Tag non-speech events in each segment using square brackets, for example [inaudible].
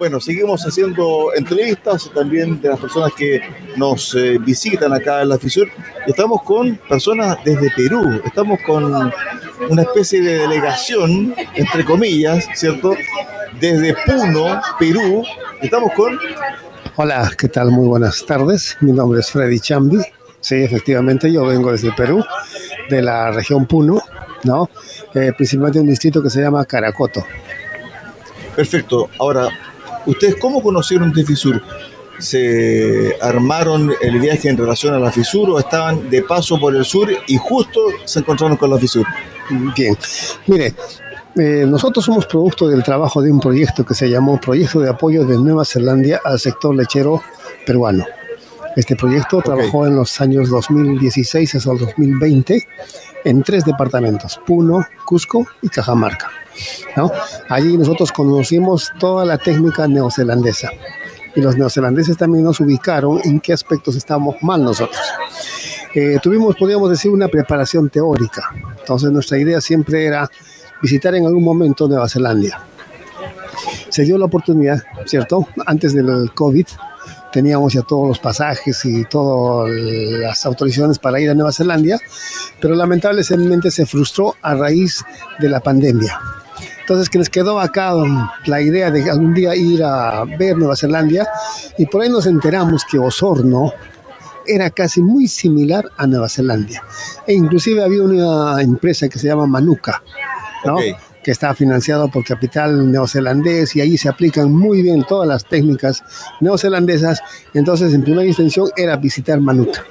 Bueno, seguimos haciendo entrevistas también de las personas que nos eh, visitan acá en la FISUR. Estamos con personas desde Perú, estamos con una especie de delegación, entre comillas, ¿cierto? Desde Puno, Perú. Estamos con... Hola, ¿qué tal? Muy buenas tardes. Mi nombre es Freddy Chambi. Sí, efectivamente, yo vengo desde Perú, de la región Puno, ¿no? Eh, principalmente un distrito que se llama Caracoto. Perfecto. Ahora, ¿Ustedes cómo conocieron de FISUR? ¿Se armaron el viaje en relación a la FISUR o estaban de paso por el sur y justo se encontraron con la FISUR? Bien, mire, eh, nosotros somos producto del trabajo de un proyecto que se llamó Proyecto de Apoyo de Nueva Zelanda al sector lechero peruano. Este proyecto trabajó en los años 2016 hasta el 2020 en tres departamentos, Puno, Cusco y Cajamarca. Allí nosotros conocimos toda la técnica neozelandesa y los neozelandeses también nos ubicaron en qué aspectos estábamos mal nosotros. Eh, tuvimos, podríamos decir, una preparación teórica. Entonces nuestra idea siempre era visitar en algún momento Nueva Zelanda. Se dio la oportunidad, ¿cierto? Antes del COVID, teníamos ya todos los pasajes y todas las autorizaciones para ir a Nueva Zelanda, pero lamentablemente se frustró a raíz de la pandemia. Entonces que les quedó acá la idea de algún día ir a ver Nueva Zelanda y por ahí nos enteramos que Osorno era casi muy similar a Nueva Zelanda. E inclusive había una empresa que se llama Manuka, ¿no? que está financiado por capital neozelandés y allí se aplican muy bien todas las técnicas neozelandesas. Entonces, en primera intención era visitar Manuka.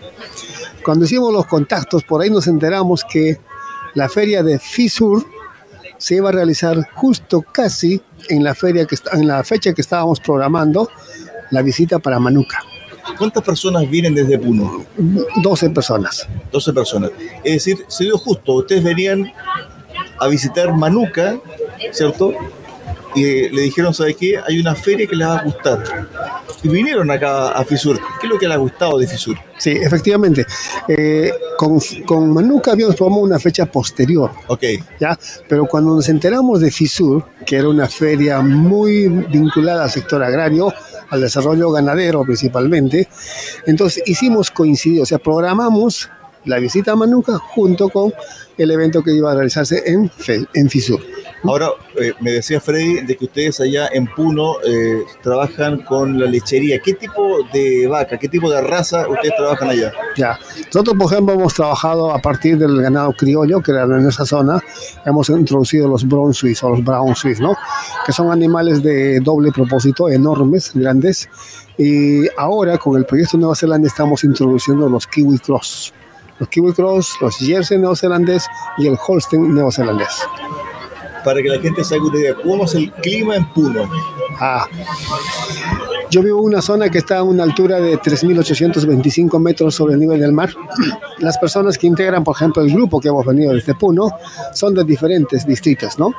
Cuando hicimos los contactos, por ahí nos enteramos que la feria de FISUR se iba a realizar justo casi en la, feria que en la fecha que estábamos programando la visita para Manuka. ¿Cuántas personas vienen desde Puno? 12 personas. 12 personas. Es decir, se dio justo, ustedes venían a visitar Manuca, ¿cierto? Y le dijeron, ¿sabe qué? Hay una feria que les va a gustar. Y vinieron acá a Fisur. ¿Qué es lo que les ha gustado de Fisur? Sí, efectivamente. Eh, con, con, Manuca habíamos tomado una fecha posterior. Ok. ¿ya? Pero cuando nos enteramos de Fisur, que era una feria muy vinculada al sector agrario, al desarrollo ganadero principalmente, entonces hicimos coincidir, o sea, programamos la visita a Manuca junto con el evento que iba a realizarse en, en FISUR. Ahora, eh, me decía Freddy de que ustedes allá en Puno eh, trabajan con la lechería. ¿Qué tipo de vaca, qué tipo de raza ustedes trabajan allá? Ya, nosotros por ejemplo hemos trabajado a partir del ganado criollo, que era en esa zona, hemos introducido los Brown Swiss o los Brown Swiss, ¿no? Que son animales de doble propósito, enormes, grandes. Y ahora con el proyecto Nueva Zelanda estamos introduciendo los Kiwi Cross los Kiwi Cross, los Jersey neozelandés y el Holstein neozelandés. Para que la gente se haga una idea, ¿cómo es el clima en Puno? Ah, yo vivo en una zona que está a una altura de 3.825 metros sobre el nivel del mar. [clears throat] Las personas que integran, por ejemplo, el grupo que hemos venido desde Puno son de diferentes distritos, ¿no?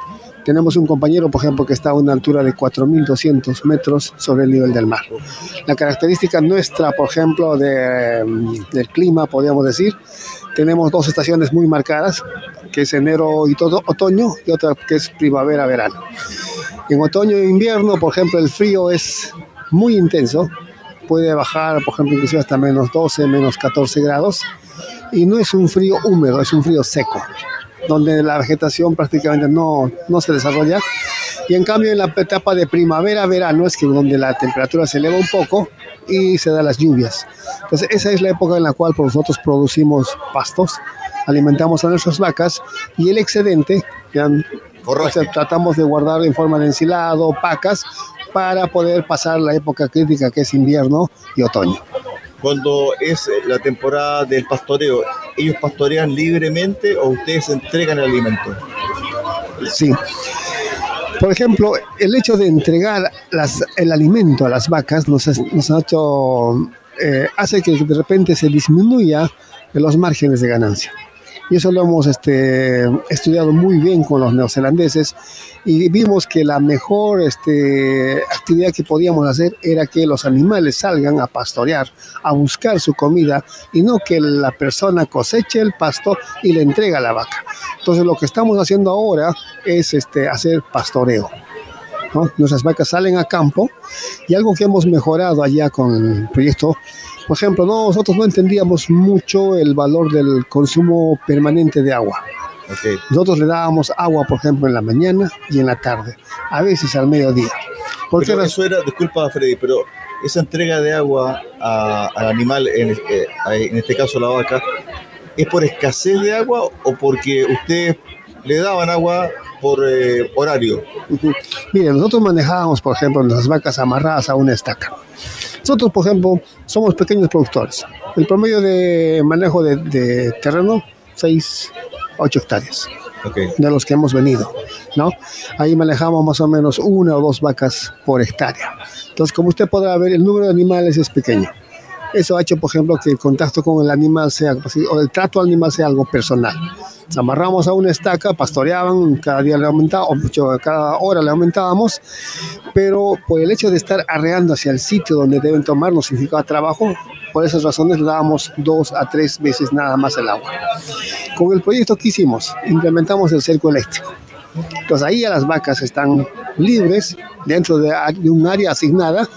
Tenemos un compañero, por ejemplo, que está a una altura de 4.200 metros sobre el nivel del mar. La característica nuestra, por ejemplo, de, mm, del clima, podríamos decir, tenemos dos estaciones muy marcadas, que es enero y todo otoño, y otra que es primavera-verano. En otoño e invierno, por ejemplo, el frío es muy intenso, puede bajar, por ejemplo, inclusive hasta menos 12, menos 14 grados, y no es un frío húmedo, es un frío seco donde la vegetación prácticamente no, no se desarrolla. Y en cambio en la etapa de primavera-verano es que donde la temperatura se eleva un poco y se dan las lluvias. Entonces esa es la época en la cual pues, nosotros producimos pastos, alimentamos a nuestras vacas y el excedente ya, tratamos de guardar en forma de ensilado, pacas, para poder pasar la época crítica que es invierno y otoño cuando es la temporada del pastoreo, ¿ellos pastorean libremente o ustedes entregan el alimento? Sí. Por ejemplo, el hecho de entregar el alimento a las vacas nos, nos eh, hace que de repente se disminuya los márgenes de ganancia y eso lo hemos este, estudiado muy bien con los neozelandeses y vimos que la mejor este, actividad que podíamos hacer era que los animales salgan a pastorear, a buscar su comida y no que la persona coseche el pasto y le entrega a la vaca. Entonces lo que estamos haciendo ahora es este, hacer pastoreo. Nuestras vacas salen a campo y algo que hemos mejorado allá con el proyecto, por ejemplo, nosotros no entendíamos mucho el valor del consumo permanente de agua. Nosotros le dábamos agua, por ejemplo, en la mañana y en la tarde, a veces al mediodía. Porque eso era, disculpa Freddy, pero esa entrega de agua al animal, en, eh, en este caso la vaca, ¿es por escasez de agua o porque ustedes le daban agua por eh, horario? Mire, nosotros manejábamos, por ejemplo, las vacas amarradas a una estaca. Nosotros, por ejemplo, somos pequeños productores. El promedio de manejo de, de terreno, 6, 8 hectáreas. De los que hemos venido, ¿no? Ahí manejamos más o menos una o dos vacas por hectárea. Entonces, como usted podrá ver, el número de animales es pequeño. Eso ha hecho, por ejemplo, que el contacto con el animal sea, o el trato al animal sea algo personal. Nos amarramos a una estaca, pastoreaban, cada día le aumentábamos, cada hora le aumentábamos, pero por el hecho de estar arreando hacia el sitio donde deben tomar nos significaba trabajo, por esas razones le dábamos dos a tres veces nada más el agua. Con el proyecto que hicimos, implementamos el cerco eléctrico. Entonces ahí ya las vacas están libres dentro de, un área asignada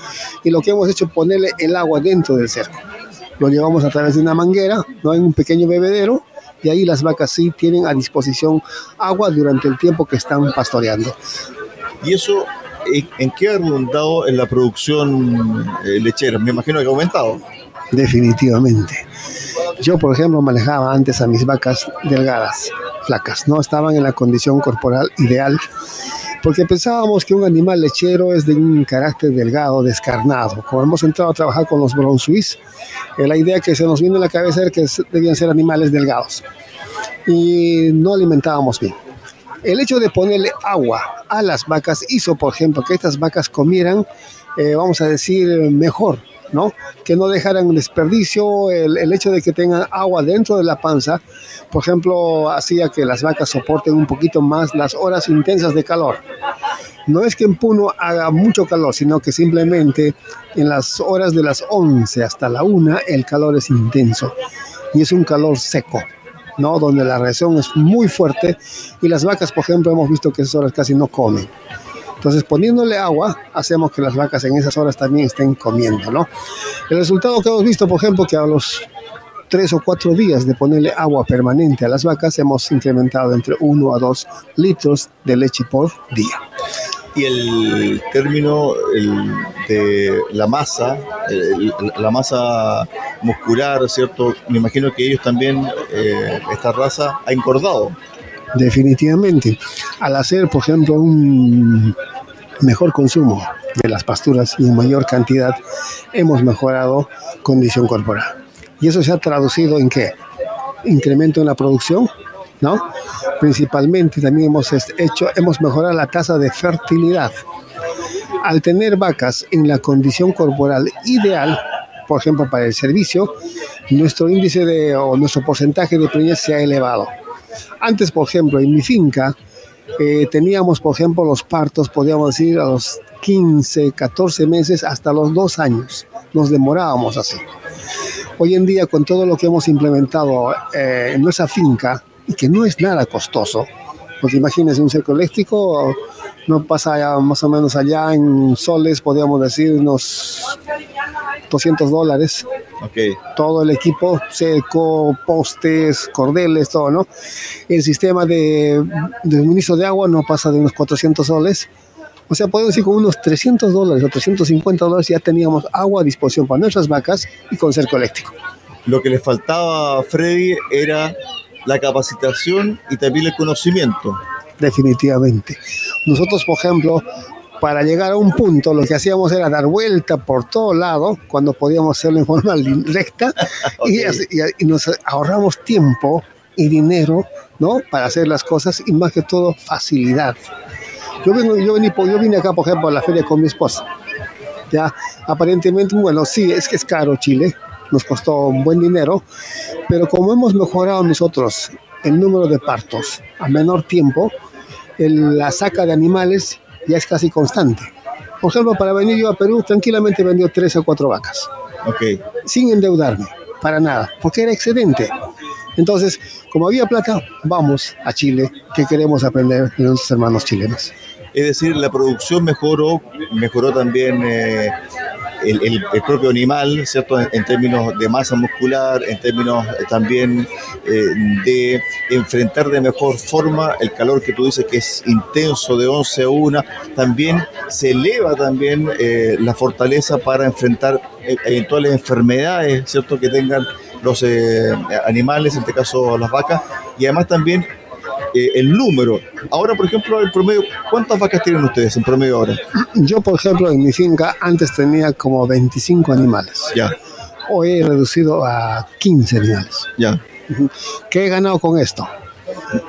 y lo que hemos hecho es ponerle el agua dentro del cerco. Lo llevamos a través de una manguera, no en un pequeño bebedero y ahí las vacas sí tienen a disposición agua durante el tiempo que están pastoreando. ¿Y eso en qué ha redundado en la producción eh, lechera? Me imagino que ha aumentado. Definitivamente. Yo, por ejemplo, manejaba antes a mis vacas delgadas, flacas, no estaban en la condición corporal ideal, porque pensábamos que un animal lechero es de un carácter delgado, descarnado. Como hemos entrado a trabajar con los Brown Swiss, eh, la idea que se nos vino a la cabeza era que debían ser animales delgados y no alimentábamos bien. El hecho de ponerle agua a las vacas hizo, por ejemplo, que estas vacas comieran, eh, vamos a decir, mejor, ¿no? Que no dejaran desperdicio, el, hecho de que tengan agua dentro de la panza, por ejemplo, hacía que las vacas soporten un poquito más las horas intensas de calor. No es que en Puno haga mucho calor, sino que simplemente en las horas de las 11 hasta la 1 el calor es intenso y es un calor seco. ¿no? donde la reacción es muy fuerte y las vacas, por ejemplo, hemos visto que esas horas casi no comen. Entonces, poniéndole agua, hacemos que las vacas en esas horas también estén comiendo, ¿no? El resultado que hemos visto, por ejemplo, que a los tres o cuatro días de ponerle agua permanente a las vacas, hemos incrementado entre uno a dos litros de leche por día. Y el término de la masa, la masa muscular, ¿cierto? Me imagino que ellos también, eh, esta raza, ha engordado. Definitivamente. Al hacer, por ejemplo, un mejor consumo de las pasturas y en mayor cantidad, hemos mejorado condición corporal. Y eso se ha traducido en qué? Incremento en la producción, ¿no? Principalmente también hemos hecho, hemos mejorado la tasa de fertilidad. Al tener vacas en la condición corporal ideal, por ejemplo, para el servicio, nuestro índice de, o nuestro porcentaje de preñez se ha elevado. Antes, por ejemplo, en mi finca, eh, teníamos, por ejemplo, los partos, podríamos decir, a los 15, 14 meses, hasta los dos años. Nos demorábamos así. Hoy en día, con todo lo que hemos implementado eh, en nuestra finca, y que no es nada costoso, porque imagínense un cerco eléctrico, no pasa más o menos allá en soles, podríamos decir, unos 200 dólares. Okay. Todo el equipo, seco, postes, cordeles, todo, ¿no? El sistema de, de suministro de agua no pasa de unos 400 soles. O sea, podemos decir con unos 300 dólares o 350 dólares ya teníamos agua a disposición para nuestras vacas y con cerco eléctrico. Lo que le faltaba a Freddy era la capacitación y también el conocimiento. Definitivamente. Nosotros, por ejemplo, para llegar a un punto lo que hacíamos era dar vuelta por todo lado cuando podíamos hacerlo en forma recta [laughs] y, nos ahorramos tiempo y dinero ¿no? para hacer las cosas y más que todo facilidad. Yo, vengo, yo, vine, yo vine acá, por ejemplo, a la feria con mi esposa. Ya, aparentemente, bueno, sí, es que es caro Chile, nos costó un buen dinero, pero como hemos mejorado nosotros el número de partos a menor tiempo, la saca de animales ya es casi constante. Por ejemplo, para venir yo a Perú, tranquilamente vendió tres o cuatro vacas. Ok. Sin endeudarme, para nada, porque era excedente. Entonces, como había plata, vamos a Chile, que queremos aprender de nuestros hermanos chilenos. Es decir, la producción mejoró, mejoró también eh, el, propio animal, ¿cierto? En, términos de masa muscular, en términos eh, también eh, de enfrentar de mejor forma el calor que tú dices que es intenso de 11 a 1, también se eleva también eh, la fortaleza para enfrentar eventuales enfermedades, ¿cierto? Que tengan los animales, en este caso las vacas, y además también eh, el número. Ahora, por ejemplo, en promedio, ¿cuántas vacas tienen ustedes en promedio ahora? [clears throat] Yo, por ejemplo, en mi finca antes tenía como 25 animales. Ya. Hoy he reducido a 15 animales. Ya. ¿Qué he ganado con esto?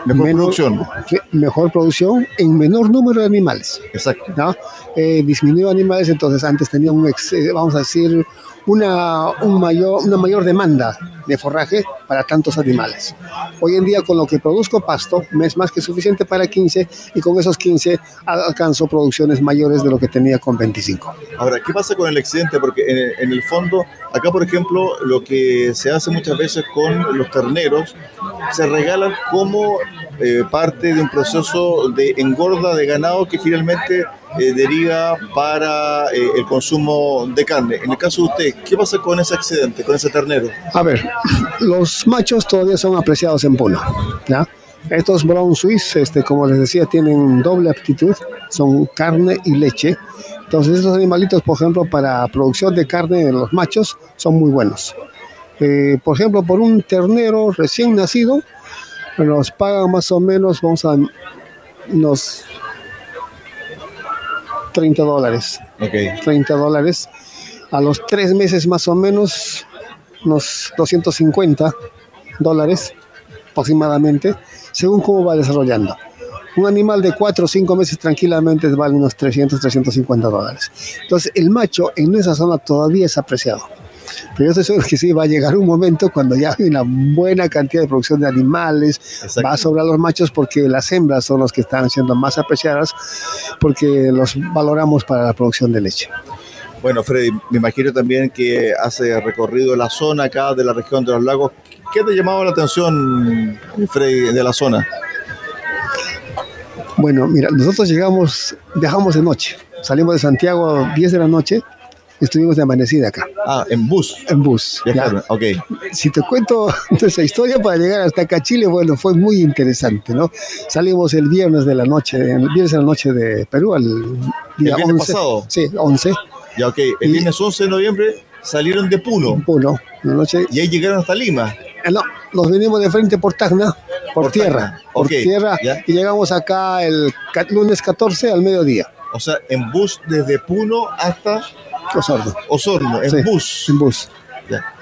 Mejor producción. Mejor producción en menor número de animales. Exacto. ¿no? Disminuido animales, entonces antes tenía un, vamos a decir, una, un mayor, una mayor demanda de forraje para tantos animales. Hoy en día con lo que produzco pasto me es más que suficiente para 15 y con esos 15 alcanzo producciones mayores de lo que tenía con 25. Ahora, ¿qué pasa con el excedente? Porque en, el fondo, acá por ejemplo, lo que se hace muchas veces con los terneros, se regalan como eh, parte de un proceso de engorda de ganado que finalmente eh, deriva para eh, el consumo de carne. En el caso de usted, ¿qué pasa con ese excedente, con ese ternero? A ver, los machos todavía son apreciados en Puno. ¿ya? Estos Brown Swiss, este, como les decía, tienen doble aptitud, son carne y leche. Entonces estos animalitos, por ejemplo, para producción de carne de los machos, son muy buenos. Eh, por ejemplo, por un ternero recién nacido, nos pagan más o menos, vamos a unos 30 dólares. Okay. 30 dólares. A los tres meses más o menos, unos 250 dólares aproximadamente, según cómo va desarrollando. Un animal de 4 o 5 meses tranquilamente vale unos 300, 350 dólares. Entonces, el macho en esa zona todavía es apreciado. Pero yo estoy seguro que sí va a llegar un momento cuando ya hay una buena cantidad de producción de animales, va a sobrar los machos porque las hembras son los que están siendo más apreciadas porque los valoramos para la producción de leche. Bueno, Freddy, me imagino también que hace recorrido la zona acá de la región de los lagos. ¿Qué te llamaba la atención, Freddy, de la zona? Bueno, mira, nosotros llegamos, viajamos de noche. Salimos de Santiago a 10 de la noche estuvimos de amanecida acá. Ah, en bus. En bus. Ya. Ok. Si te cuento [laughs] esa historia para llegar hasta acá Chile, bueno, fue muy interesante, ¿no? Salimos el viernes de la noche, el viernes de la noche de Perú, al día ¿El 11. pasado? Sí, 11. Ya, ok. El viernes 11 de noviembre salieron de Puno. Puno, la noche. Y ahí llegaron hasta Lima. Eh, no, nos venimos de frente por Tacna, por, tierra. Por tierra. Y llegamos acá el lunes 14 al mediodía. O sea, en bus desde Puno hasta Osorno. Osorno, en bus. En bus.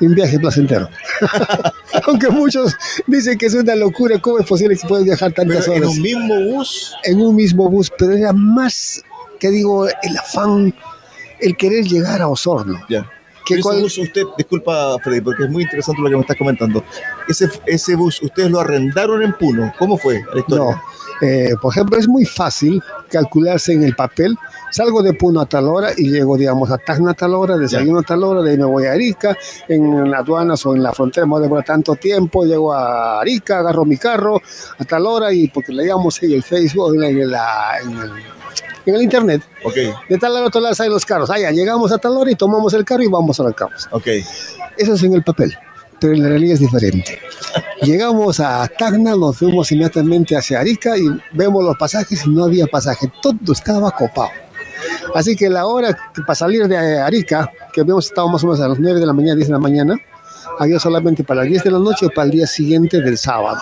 Un viaje placentero. [laughs] Aunque muchos dicen que es una locura, ¿cómo es posible que puedan viajar tantas horas? ¿En un mismo bus? En un mismo bus, pero era más, que digo, el afán, el querer llegar a Osorno. Ya. ¿Qué bus usted, disculpa Freddy, porque es muy interesante lo que me estás comentando. Ese, ese bus, ¿ustedes lo arrendaron en Puno? ¿Cómo fue la historia? No, eh, por ejemplo, es muy fácil calcularse en el papel. Salgo de Puno a tal hora y llego, digamos, a Tacna a tal hora, desayuno a tal hora, de ahí me voy a Arica, en las aduanas o en la frontera me voy tanto tiempo, llego a Arica, agarro mi carro a tal hora y porque le digamos en el Facebook, en, el, en el internet. Okay. De tal lado a tal lado salen los carros. Allá llegamos a tal hora y tomamos el carro y vamos a la casa. Okay. Eso es en el papel pero en la realidad es diferente. Llegamos a Tacna, nos fuimos inmediatamente hacia Arica y vemos los pasajes y no había pasaje, todo estaba copado. Así que la hora para salir de Arica, que habíamos estado más o menos a las 9 de la mañana, 10 de la mañana, había solamente para las 10 de la noche o para el día siguiente del sábado.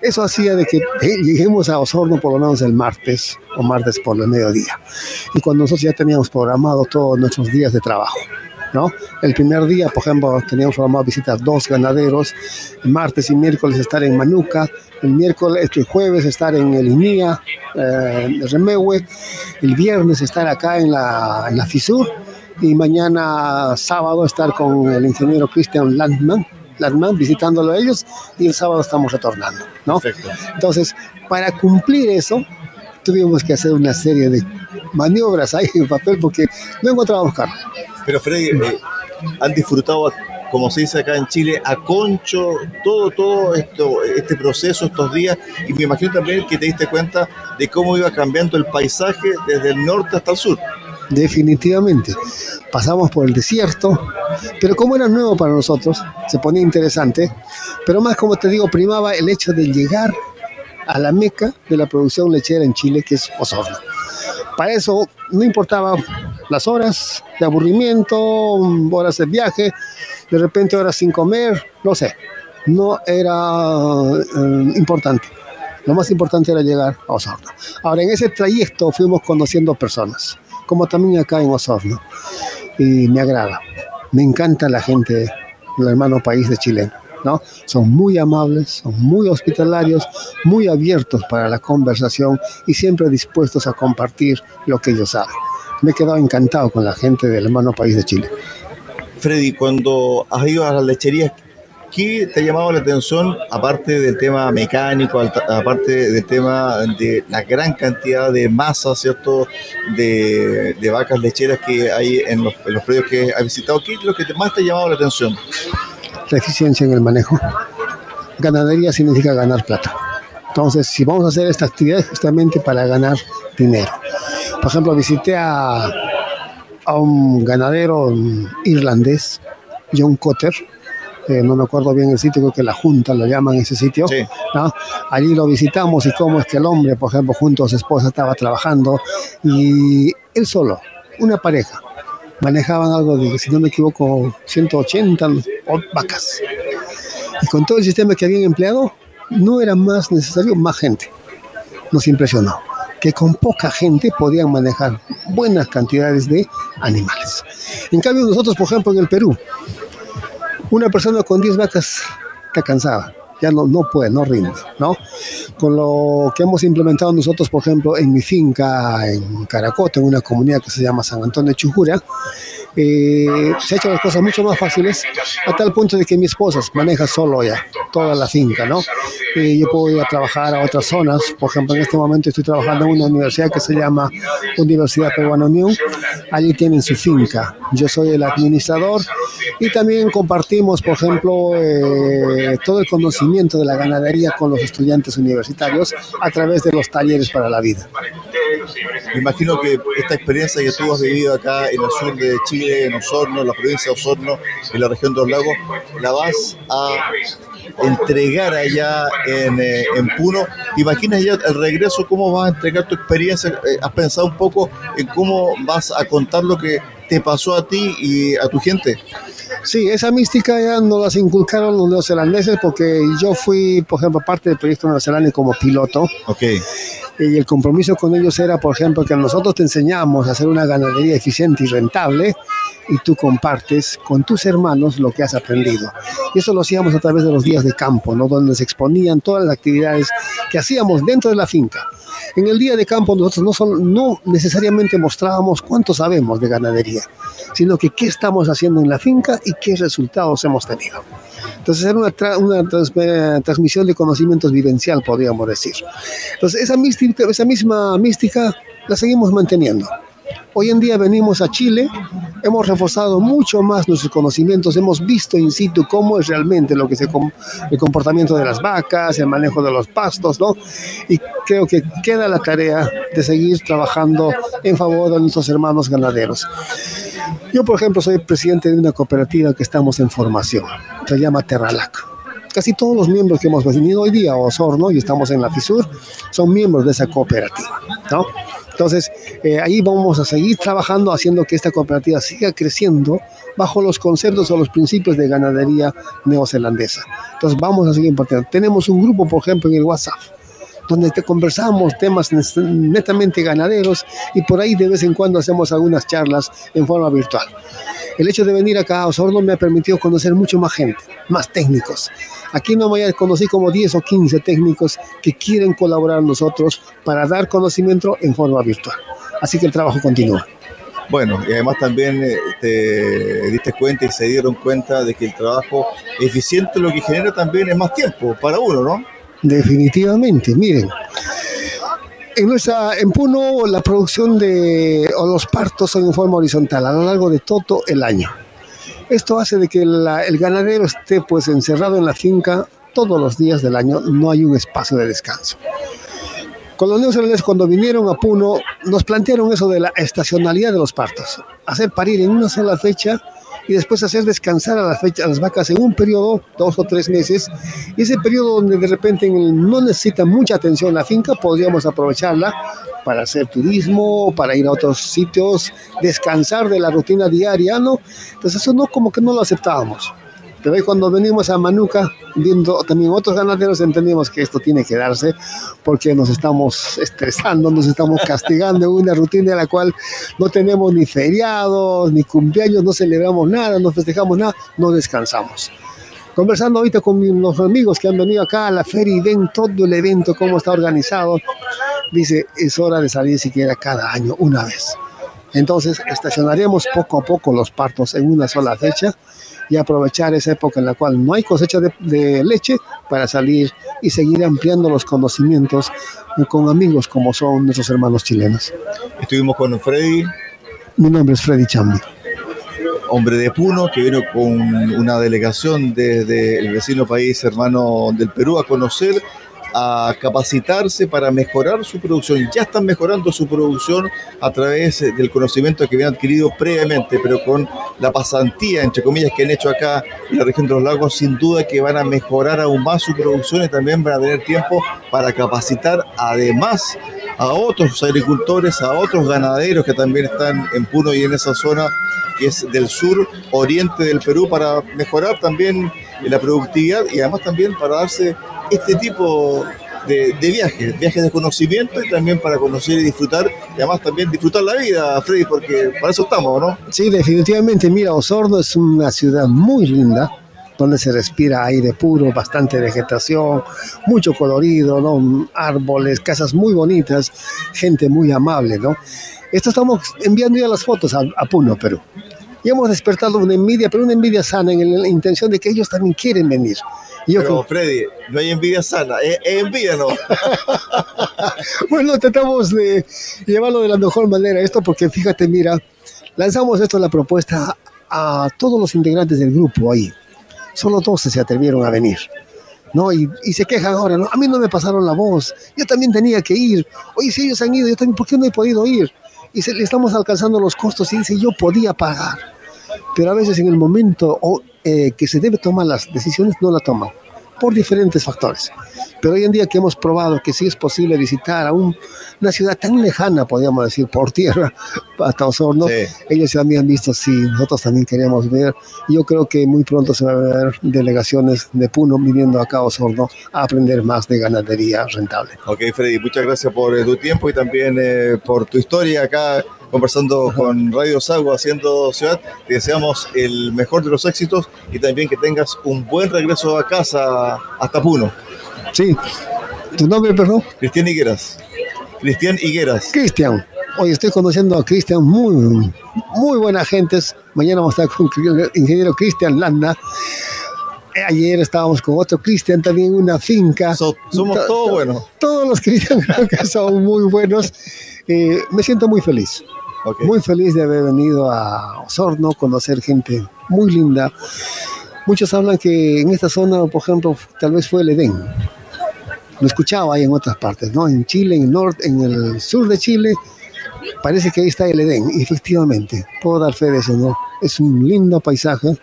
Eso hacía de que eh, lleguemos a Osorno por lo menos el martes o martes por el mediodía. Y cuando nosotros ya teníamos programado todos nuestros días de trabajo. ¿No? El primer día, por ejemplo, teníamos programado visitar dos ganaderos, el martes y miércoles estar en Manuca, el miércoles, el jueves estar en el INIA, eh, Remewe, el viernes estar acá en la, en la FISUR y mañana sábado estar con el ingeniero Christian Landman, Landman visitándolo a ellos y el sábado estamos retornando, ¿no? Entonces, para cumplir eso, tuvimos que hacer una serie de maniobras ahí en papel porque no encontrábamos carro. Pero Freddy, eh, ¿han disfrutado como se dice acá en Chile, a concho todo, todo esto, este proceso, estos días, y me imagino también que te diste cuenta de cómo iba cambiando el paisaje desde el norte hasta el sur. Definitivamente. Pasamos por el desierto, pero como era nuevo para nosotros, se ponía interesante, pero más como te digo, primaba el hecho de llegar a la meca de la producción lechera en Chile, que es Osorno. Para eso no importaba las horas de aburrimiento, horas de viaje, de repente horas sin comer, no sé, no era eh, importante. Lo más importante era llegar a Osorno. Ahora, en ese trayecto fuimos conociendo personas, como también acá en Osorno, y me agrada. Me encanta la gente del hermano país de Chile. ¿no? Son muy amables, son muy hospitalarios, muy abiertos para la conversación y siempre dispuestos a compartir lo que ellos saben. Me he quedado encantado con la gente del hermano país de Chile. Freddy, cuando has ido a las lecherías, ¿qué te ha llamado la atención, aparte del tema mecánico, aparte del tema de la gran cantidad de masa, ¿cierto?, de, vacas lecheras que hay en los, en los predios que has visitado. ¿Qué es lo que más te ha llamado la atención? la eficiencia en el manejo. Ganadería significa ganar plata. Entonces, si vamos a hacer esta actividad es justamente para ganar dinero. Por ejemplo, visité a, a un ganadero irlandés, John Cotter, eh, no me acuerdo bien el sitio, creo que la Junta lo llaman ese sitio. Allí lo visitamos y cómo es que el hombre, por ejemplo, junto a su esposa estaba trabajando y él solo, una pareja, manejaban algo de, si no me equivoco, 180 vacas. Y con todo el sistema que habían empleado, no era más necesario más gente. Nos impresionó que con poca gente podían manejar buenas cantidades de animales. En cambio, nosotros, por ejemplo, en el Perú, una persona con 10 vacas está cansada ya no, no puede, no rinde, ¿no? Con lo que hemos implementado nosotros, por ejemplo, en mi finca en Caracoto, en una comunidad que se llama San Antonio de Chujura, eh, se ha hecho las cosas mucho más fáciles a tal punto de que mi esposa maneja solo ya toda la finca, ¿no? Eh, yo puedo ir a trabajar a otras zonas, por ejemplo, en este momento estoy trabajando en una universidad que se llama Universidad Peruana Unión, allí tienen su finca, yo soy el administrador y también compartimos, por ejemplo, eh, todo el conocimiento de la ganadería con los estudiantes universitarios a través de los talleres para la vida. Me imagino que esta experiencia que tú has vivido acá en el sur de Chile, en Osorno, en la provincia de Osorno, en la región de los lagos, la vas a entregar allá en, eh, en Puno. ¿Te imaginas ya el regreso cómo vas a entregar tu experiencia? Eh, ¿Has pensado un poco en cómo vas a contar lo que te pasó a ti y a tu gente? Sí, esa mística ya nos las inculcaron los neozelandeses porque yo fui, por ejemplo, parte del proyecto neozelandés como piloto. Ok. Y el compromiso con ellos era, por ejemplo, que nosotros te enseñamos a hacer una ganadería eficiente y rentable y tú compartes con tus hermanos lo que has aprendido. Y eso lo hacíamos a través de los días de campo, ¿no? donde se exponían todas las actividades que hacíamos dentro de la finca. En el día de campo nosotros no, son, no necesariamente mostrábamos cuánto sabemos de ganadería, sino que qué estamos haciendo en la finca y qué resultados hemos tenido. Entonces era una, una transmisión de conocimientos vivencial, podríamos decir. Entonces esa misma mística la seguimos manteniendo. Hoy en día venimos a Chile, hemos reforzado mucho más nuestros conocimientos, hemos visto in situ cómo es realmente lo que se el comportamiento de las vacas, el manejo de los pastos, ¿no? Y creo que queda la tarea de seguir trabajando en favor de nuestros hermanos ganaderos. Yo, por ejemplo, soy presidente de una cooperativa que estamos en formación, se llama Terralac casi todos los miembros que hemos venido hoy día a Osorno y estamos en la FISUR son miembros de esa cooperativa, ¿no? Entonces, eh, ahí vamos a seguir trabajando, haciendo que esta cooperativa siga creciendo bajo los conceptos o los principios de ganadería neozelandesa. Entonces, vamos a seguir importando. Tenemos un grupo, por ejemplo, en el WhatsApp, donde te conversamos temas netamente ganaderos y por ahí de vez en cuando hacemos algunas charlas en forma virtual. El hecho de venir acá a Osorno me ha permitido conocer mucho más gente, más técnicos. Aquí no me conocí como 10 o 15 técnicos que quieren colaborar nosotros para dar conocimiento en forma virtual. Así que el trabajo continúa. Bueno, y además también te diste cuenta y se dieron cuenta de que el trabajo eficiente lo que genera también es más tiempo para uno, ¿no? Definitivamente, miren, en, nuestra, en Puno la producción de o los partos son en forma horizontal a lo largo de todo el año. Esto hace de que el ganadero esté pues encerrado en la finca todos los días del año, no hay un espacio de descanso. Con los neozelandeses cuando vinieron a Puno nos plantearon eso de la estacionalidad de los partos, hacer parir en una sola fecha y después hacer descansar a, las vacas en un periodo, dos o tres meses, y ese periodo donde de repente no necesita mucha atención la finca, podríamos aprovecharla para hacer turismo, para ir a otros sitios, descansar de la rutina diaria, ¿no? Entonces eso no como que no lo aceptábamos. Pero ahí cuando venimos a Manuca, viendo también otros ganaderos, entendimos que esto tiene que darse porque nos estamos estresando, nos estamos castigando en una rutina en la cual no tenemos ni feriados, ni cumpleaños, no celebramos nada, no festejamos nada, no descansamos conversando ahorita con los amigos que han venido acá a la feria y ven todo el evento, cómo está organizado, dice, es hora de salir siquiera cada año, una vez. Entonces, estacionaremos poco a poco los partos en una sola fecha y aprovechar esa época en la cual no hay cosecha de, leche para salir y seguir ampliando los conocimientos con amigos como son nuestros hermanos chilenos. Estuvimos con Freddy. Mi nombre es Freddy Chambi. Hombre de Puno, que vino con una delegación desde el vecino país hermano del Perú a conocer a capacitarse para mejorar su producción. Ya están mejorando su producción a través del conocimiento que habían adquirido previamente, pero con la pasantía, entre comillas, que han hecho acá en la región de los lagos, sin duda que van a mejorar aún más su producción y también van a tener tiempo para capacitar además a otros agricultores, a otros ganaderos que también están en Puno y en esa zona que es del sur oriente del Perú para mejorar también la productividad y además también para darse este tipo de, viajes, viajes de conocimiento y también para conocer y disfrutar, y además también disfrutar la vida, Freddy, porque para eso estamos, ¿no? Sí, definitivamente, mira, Osorno es una ciudad muy linda, donde se respira aire puro, bastante vegetación, mucho colorido, ¿no? Árboles, casas muy bonitas, gente muy amable, ¿no? Esto estamos enviando ya las fotos a, a Puno, Perú. Y hemos despertado una envidia, pero una envidia sana en la intención de que ellos también quieren venir. Pero, Freddy, no hay envidia sana, es, envidia, ¿no? [laughs] bueno, tratamos de llevarlo de la mejor manera esto, porque fíjate, mira, lanzamos esto, la propuesta a todos los integrantes del grupo ahí. Solo 12 se atrevieron a venir. ¿no? Y, se quejan ahora, ¿no? A mí no me pasaron la voz, yo también tenía que ir. Oye, si ellos han ido, yo también, ¿por qué no he podido ir? Y se, le estamos alcanzando los costos y dice, yo podía pagar. Pero a veces en el momento eh, que se debe tomar las decisiones no la toman por diferentes factores. Pero hoy en día que hemos probado que sí es posible visitar a una ciudad tan lejana, podríamos decir, por tierra, [laughs] hasta Osorno, ellos también han visto, sí, nosotros también queremos ver. Yo creo que muy pronto se van a ver delegaciones de Puno viniendo acá a Osorno a aprender más de ganadería rentable. Ok, Freddy, muchas gracias por eh, tu tiempo y también eh, por tu historia acá conversando con Radio Sago haciendo ciudad. Te deseamos el mejor de los éxitos y también que tengas un buen regreso a casa hasta Puno. Sí. ¿Tu nombre, perdón? Cristian Higueras. Cristian Higueras. Cristian. Hoy estoy conociendo a Cristian, muy, muy buena gente. Mañana vamos a estar con el ingeniero Cristian Landa. Ayer estábamos con otro Cristian también en una finca. somos todos buenos. Todos los Cristian [laughs] que son muy buenos. Eh, me siento muy feliz. Muy feliz de haber venido a Osorno, conocer gente muy linda. Muchos hablan que en esta zona, por ejemplo, tal vez fue el Edén. Lo escuchaba ahí en otras partes, ¿no? En Chile, en el norte, en el sur de Chile, parece que ahí está el Edén. Efectivamente, puedo dar fe de eso, ¿no? Es un lindo paisaje,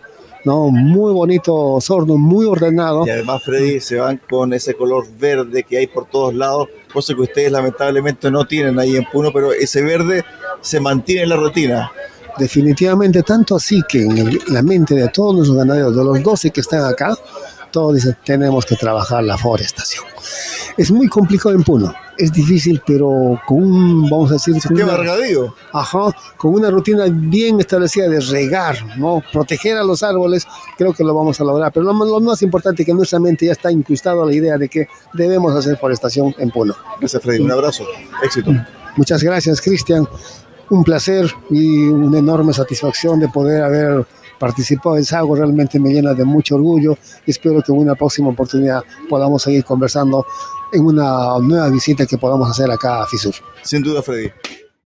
¿no? Muy bonito Osorno, muy ordenado. Y además, Freddy, se van con ese color verde que hay por todos lados, cosa que ustedes lamentablemente no tienen ahí en Puno, pero ese verde se mantiene en la rutina. Definitivamente, tanto así que en la mente de todos nuestros ganaderos, de los 12 que están acá, todos dicen, tenemos que trabajar la forestación. Es muy complicado en Puno, es difícil, pero con un, vamos a decir... Sistema regadío. Ajá, con una rutina bien establecida de regar, ¿no? Proteger a los árboles, creo que lo vamos a lograr. Pero lo, lo más importante es que nuestra mente ya está incrustado a la idea de que debemos hacer forestación en Puno. Gracias, Freddy. Un abrazo. Éxito. Muchas gracias, Cristian un placer y una enorme satisfacción de poder haber participado en Sago. Realmente me llena de mucho orgullo. Espero que en una próxima oportunidad podamos seguir conversando en una nueva visita que podamos hacer acá a FISUR. Sin duda, Freddy.